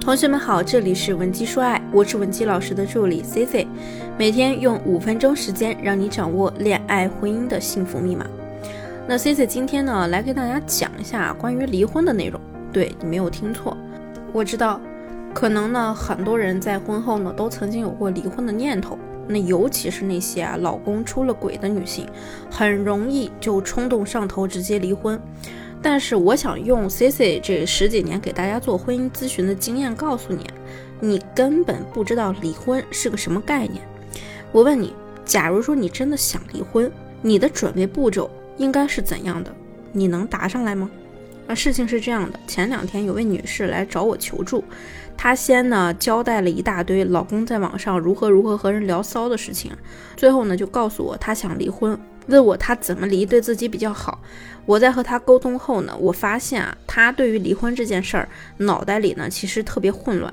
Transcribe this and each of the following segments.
同学们好，这里是文姬说爱，我是文姬老师的助理 C C，每天用五分钟时间让你掌握恋爱婚姻的幸福密码。那 C C 今天呢，来给大家讲一下关于离婚的内容。对你没有听错，我知道，可能呢，很多人在婚后呢，都曾经有过离婚的念头。那尤其是那些啊，老公出了轨的女性，很容易就冲动上头，直接离婚。但是我想用 C C 这十几年给大家做婚姻咨询的经验告诉你，你根本不知道离婚是个什么概念。我问你，假如说你真的想离婚，你的准备步骤应该是怎样的？你能答上来吗？啊，事情是这样的，前两天有位女士来找我求助，她先呢交代了一大堆老公在网上如何如何和人聊骚的事情，最后呢就告诉我她想离婚。问我他怎么离对自己比较好？我在和她沟通后呢，我发现啊，她对于离婚这件事儿脑袋里呢其实特别混乱。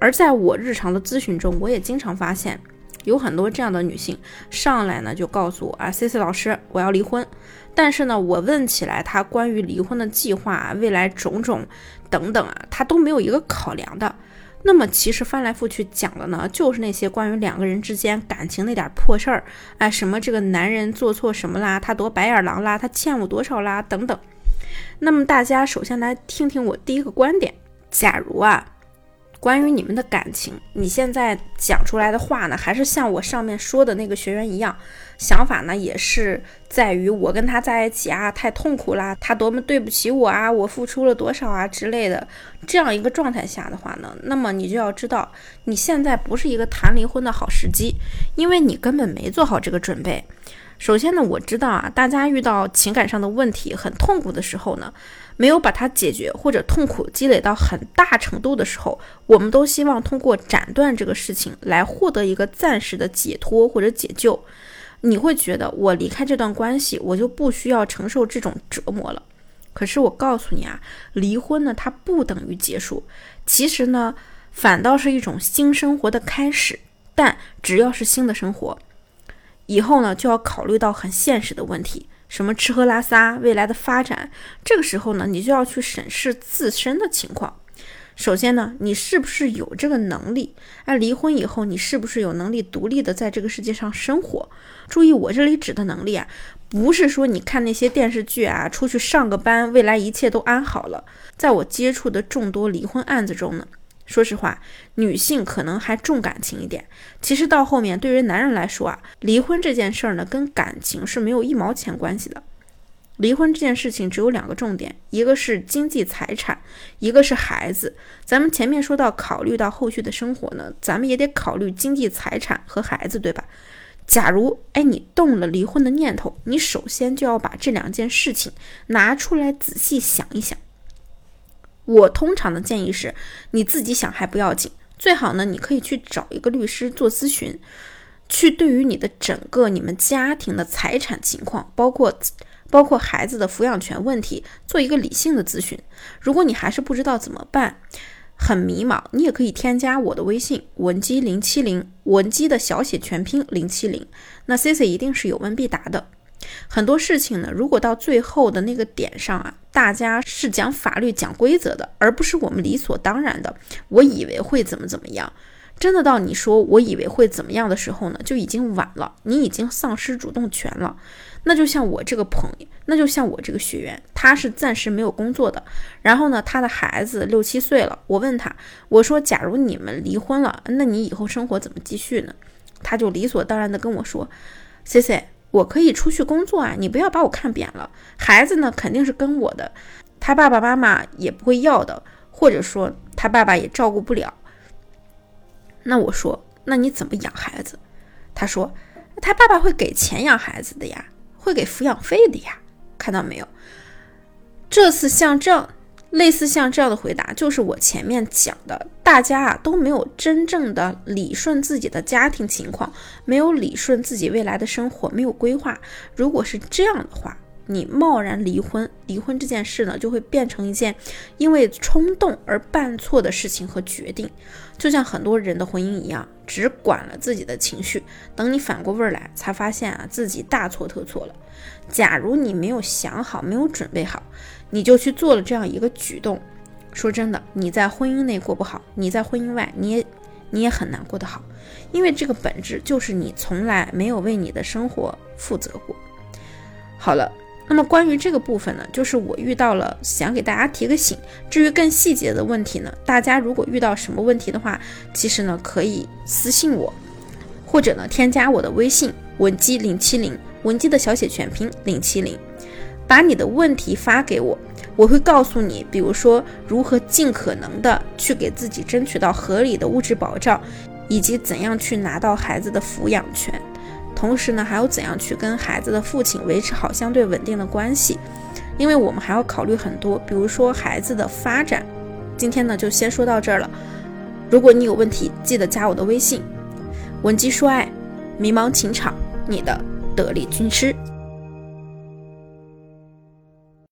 而在我日常的咨询中，我也经常发现有很多这样的女性上来呢就告诉我啊，C C 老师，我要离婚。但是呢，我问起来她关于离婚的计划、未来种种等等啊，她都没有一个考量的。那么其实翻来覆去讲的呢，就是那些关于两个人之间感情那点破事儿，哎，什么这个男人做错什么啦，他多白眼狼啦，他欠我多少啦，等等。那么大家首先来听听我第一个观点，假如啊。关于你们的感情，你现在讲出来的话呢，还是像我上面说的那个学员一样，想法呢也是在于我跟他在一起啊太痛苦啦，他多么对不起我啊，我付出了多少啊之类的这样一个状态下的话呢，那么你就要知道，你现在不是一个谈离婚的好时机，因为你根本没做好这个准备。首先呢，我知道啊，大家遇到情感上的问题很痛苦的时候呢，没有把它解决，或者痛苦积累到很大程度的时候，我们都希望通过斩断这个事情来获得一个暂时的解脱或者解救。你会觉得我离开这段关系，我就不需要承受这种折磨了。可是我告诉你啊，离婚呢，它不等于结束，其实呢，反倒是一种新生活的开始。但只要是新的生活。以后呢，就要考虑到很现实的问题，什么吃喝拉撒，未来的发展。这个时候呢，你就要去审视自身的情况。首先呢，你是不是有这个能力？哎，离婚以后，你是不是有能力独立的在这个世界上生活？注意，我这里指的能力啊，不是说你看那些电视剧啊，出去上个班，未来一切都安好了。在我接触的众多离婚案子中呢。说实话，女性可能还重感情一点。其实到后面，对于男人来说啊，离婚这件事儿呢，跟感情是没有一毛钱关系的。离婚这件事情只有两个重点，一个是经济财产，一个是孩子。咱们前面说到，考虑到后续的生活呢，咱们也得考虑经济财产和孩子，对吧？假如哎，你动了离婚的念头，你首先就要把这两件事情拿出来仔细想一想。我通常的建议是，你自己想还不要紧，最好呢，你可以去找一个律师做咨询，去对于你的整个你们家庭的财产情况，包括包括孩子的抚养权问题，做一个理性的咨询。如果你还是不知道怎么办，很迷茫，你也可以添加我的微信文姬零七零，文姬的小写全拼零七零，那 C C 一定是有问必答的。很多事情呢，如果到最后的那个点上啊，大家是讲法律、讲规则的，而不是我们理所当然的。我以为会怎么怎么样，真的到你说我以为会怎么样的时候呢，就已经晚了，你已经丧失主动权了。那就像我这个朋友，那就像我这个学员，他是暂时没有工作的，然后呢，他的孩子六七岁了。我问他，我说，假如你们离婚了，那你以后生活怎么继续呢？他就理所当然的跟我说，C C。我可以出去工作啊，你不要把我看扁了。孩子呢，肯定是跟我的，他爸爸妈妈也不会要的，或者说他爸爸也照顾不了。那我说，那你怎么养孩子？他说，他爸爸会给钱养孩子的呀，会给抚养费的呀。看到没有？这次像这样。类似像这样的回答，就是我前面讲的，大家啊都没有真正的理顺自己的家庭情况，没有理顺自己未来的生活，没有规划。如果是这样的话，你贸然离婚，离婚这件事呢，就会变成一件因为冲动而办错的事情和决定，就像很多人的婚姻一样，只管了自己的情绪，等你反过味儿来，才发现啊自己大错特错了。假如你没有想好，没有准备好。你就去做了这样一个举动，说真的，你在婚姻内过不好，你在婚姻外你也你也很难过得好，因为这个本质就是你从来没有为你的生活负责过。好了，那么关于这个部分呢，就是我遇到了，想给大家提个醒。至于更细节的问题呢，大家如果遇到什么问题的话，其实呢可以私信我，或者呢添加我的微信文姬零七零，文姬的小写全拼零七零，把你的问题发给我。我会告诉你，比如说如何尽可能的去给自己争取到合理的物质保障，以及怎样去拿到孩子的抚养权，同时呢，还有怎样去跟孩子的父亲维持好相对稳定的关系，因为我们还要考虑很多，比如说孩子的发展。今天呢，就先说到这儿了。如果你有问题，记得加我的微信，文姬说爱，迷茫情场，你的得力军师。